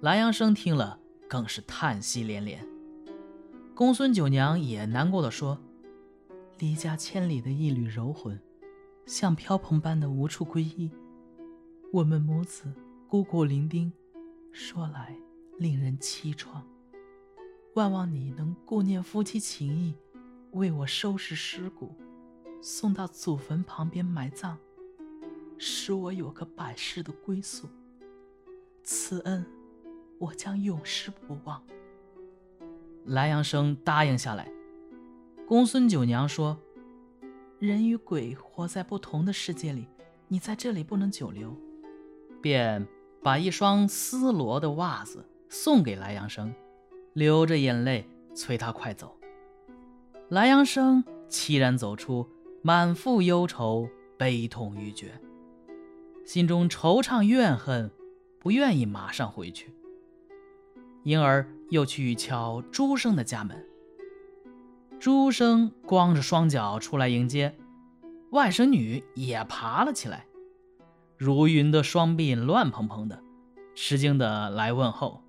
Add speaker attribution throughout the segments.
Speaker 1: 莱阳生听了更是叹息连连。公孙九娘也难过的说：“
Speaker 2: 离家千里的一缕柔魂，像飘蓬般的无处归依。我们母子孤苦伶仃，说来令人凄怆。万望你能顾念夫妻情谊，为我收拾尸骨，送到祖坟旁边埋葬，使我有个百世的归宿。此恩，我将永世不忘。”
Speaker 1: 莱阳生答应下来。公孙九娘说：“
Speaker 2: 人与鬼活在不同的世界里，你在这里不能久留。”
Speaker 1: 便把一双丝罗的袜子送给莱阳生，流着眼泪催他快走。莱阳生凄然走出，满腹忧愁，悲痛欲绝，心中惆怅怨恨，不愿意马上回去，因而。又去敲朱生的家门。朱生光着双脚出来迎接，外甥女也爬了起来，如云的双鬓乱蓬蓬的，吃惊的来问候。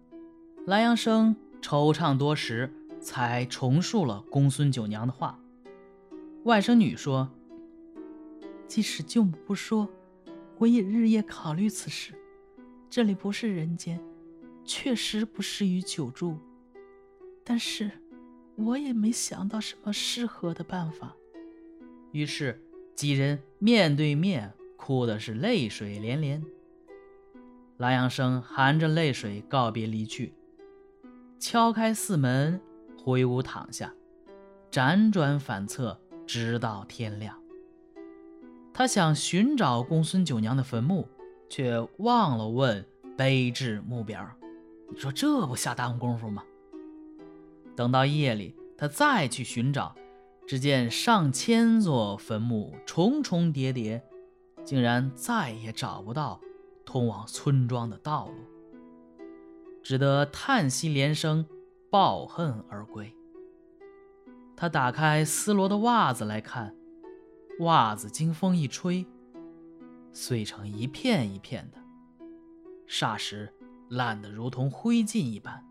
Speaker 1: 莱阳生惆怅多时，才重述了公孙九娘的话。外甥女说：“
Speaker 2: 即使舅母不说，我也日夜考虑此事。这里不是人间。”确实不适于久住，但是我也没想到什么适合的办法。
Speaker 1: 于是几人面对面哭的是泪水连连。蓝阳生含着泪水告别离去，敲开寺门回屋躺下，辗转反侧直到天亮。他想寻找公孙九娘的坟墓，却忘了问碑志目标。你说这不下耽误功夫吗？等到夜里，他再去寻找，只见上千座坟墓重重叠叠，竟然再也找不到通往村庄的道路，只得叹息连声，抱恨而归。他打开丝罗的袜子来看，袜子经风一吹，碎成一片一片的，霎时。烂得如同灰烬一般。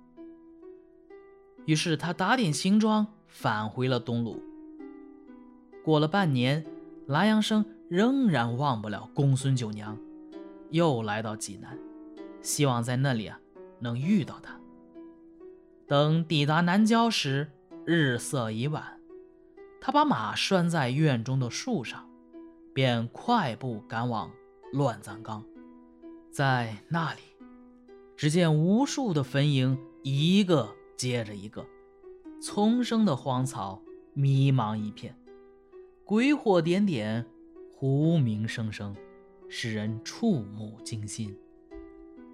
Speaker 1: 于是他打点行装，返回了东鲁。过了半年，蓝阳生仍然忘不了公孙九娘，又来到济南，希望在那里啊能遇到她。等抵达南郊时，日色已晚，他把马拴在院中的树上，便快步赶往乱葬岗，在那里。只见无数的坟茔，一个接着一个，丛生的荒草迷茫一片，鬼火点点，狐鸣声声，使人触目惊心。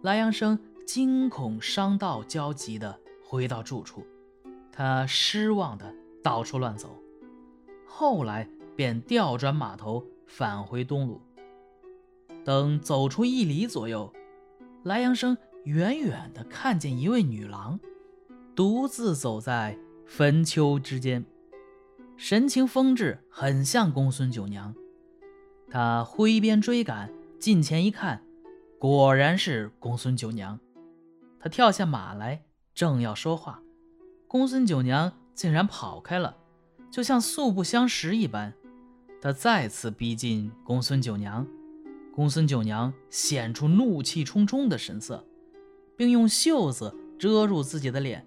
Speaker 1: 莱阳生惊恐伤道焦急地回到住处，他失望地到处乱走，后来便调转马头返回东鲁。等走出一里左右，莱阳生。远远的看见一位女郎，独自走在坟丘之间，神情风致，很像公孙九娘。他挥鞭追赶，近前一看，果然是公孙九娘。他跳下马来，正要说话，公孙九娘竟然跑开了，就像素不相识一般。他再次逼近公孙九娘，公孙九娘显出怒气冲冲的神色。并用袖子遮住自己的脸，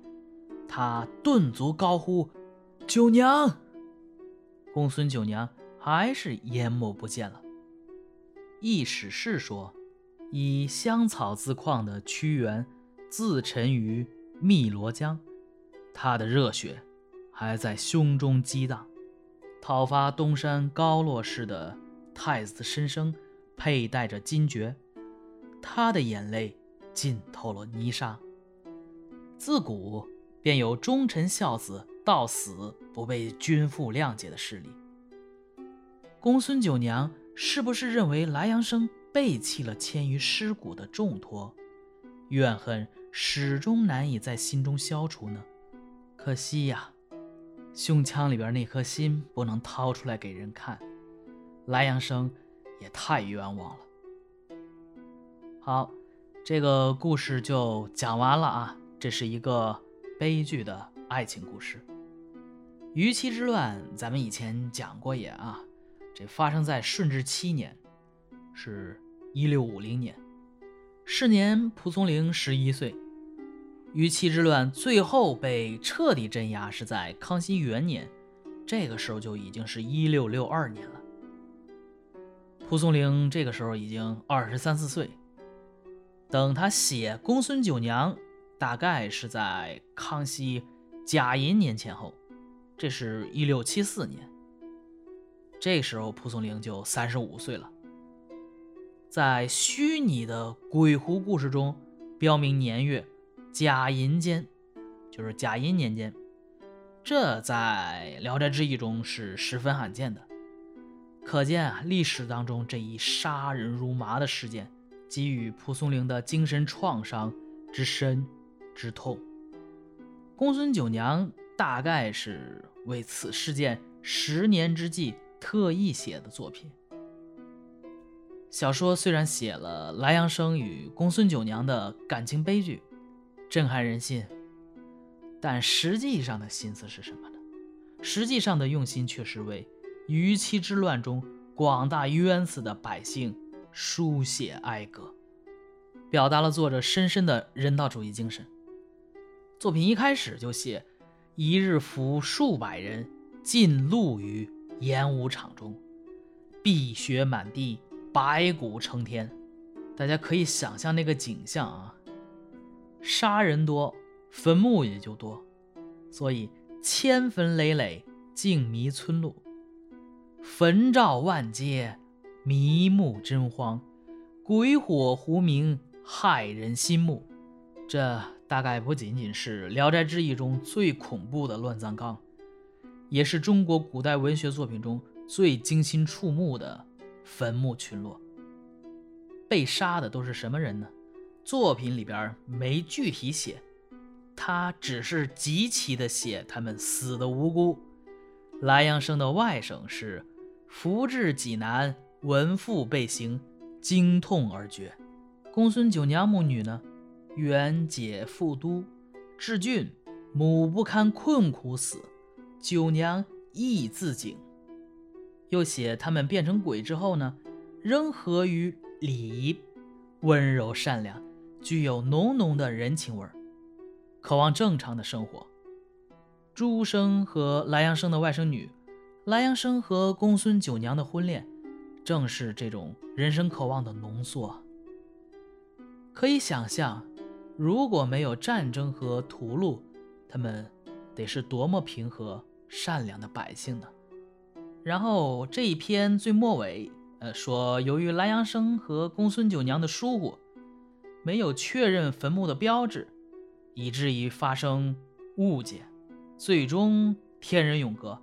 Speaker 1: 他顿足高呼：“九娘！”公孙九娘还是淹没不见了。易史是说：“以香草自况的屈原自沉于汨罗江，他的热血还在胸中激荡。讨伐东山高落氏的太子申生佩戴着金爵，他的眼泪。”浸透了泥沙。自古便有忠臣孝子到死不被君父谅解的势力。公孙九娘是不是认为莱阳生背弃了迁于尸骨的重托，怨恨始终难以在心中消除呢？可惜呀，胸腔里边那颗心不能掏出来给人看，莱阳生也太冤枉了。好。这个故事就讲完了啊。这是一个悲剧的爱情故事。鱼期之乱，咱们以前讲过也啊。这发生在顺治七年，是一六五零年。是年蒲松龄十一岁。鱼期之乱最后被彻底镇压是在康熙元年，这个时候就已经是一六六二年了。蒲松龄这个时候已经二十三四岁。等他写《公孙九娘》，大概是在康熙甲寅年前后，这是一六七四年。这时候蒲松龄就三十五岁了。在虚拟的鬼狐故事中，标明年月甲寅间，就是甲寅年间，这在《聊斋志异》中是十分罕见的。可见啊，历史当中这一杀人如麻的事件。给予蒲松龄的精神创伤之深之痛，公孙九娘大概是为此事件十年之际特意写的作品。小说虽然写了莱阳生与公孙九娘的感情悲剧，震撼人心，但实际上的心思是什么呢？实际上的用心却是为于妻之乱中广大冤死的百姓。书写哀歌，表达了作者深深的人道主义精神。作品一开始就写一日俘数百人，尽戮于演武场中，碧血满地，白骨成天。大家可以想象那个景象啊，杀人多，坟墓也就多，所以千坟累累，静迷村路，坟照万街。迷目真荒，鬼火狐鸣，骇人心目。这大概不仅仅是《聊斋志异》中最恐怖的乱葬岗，也是中国古代文学作品中最惊心触目的坟墓群落。被杀的都是什么人呢？作品里边没具体写，他只是极其的写他们死的无辜。莱阳生的外甥是福至济南。闻父被刑，惊痛而绝。公孙九娘母女呢，元解复都，至郡，母不堪困苦死，九娘亦自警。又写他们变成鬼之后呢，仍合于礼仪，温柔善良，具有浓浓的人情味儿，渴望正常的生活。朱生和莱阳生的外甥女，莱阳生和公孙九娘的婚恋。正是这种人生渴望的浓缩。可以想象，如果没有战争和屠戮，他们得是多么平和善良的百姓呢？然后这一篇最末尾，呃，说由于蓝阳生和公孙九娘的疏忽，没有确认坟墓的标志，以至于发生误解，最终天人永隔，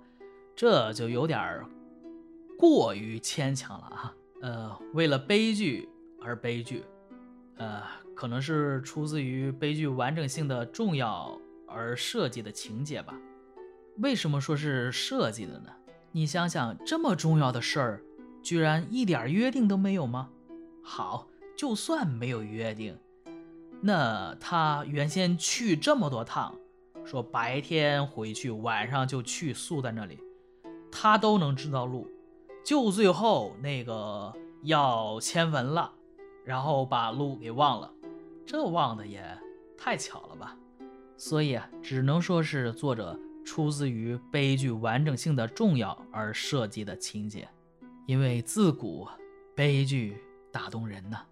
Speaker 1: 这就有点儿。过于牵强了啊！呃，为了悲剧而悲剧，呃，可能是出自于悲剧完整性的重要而设计的情节吧。为什么说是设计的呢？你想想，这么重要的事儿，居然一点约定都没有吗？好，就算没有约定，那他原先去这么多趟，说白天回去，晚上就去，宿在那里，他都能知道路。就最后那个要迁坟了，然后把路给忘了，这忘的也太巧了吧？所以啊，只能说是作者出自于悲剧完整性的重要而设计的情节，因为自古悲剧打动人呐。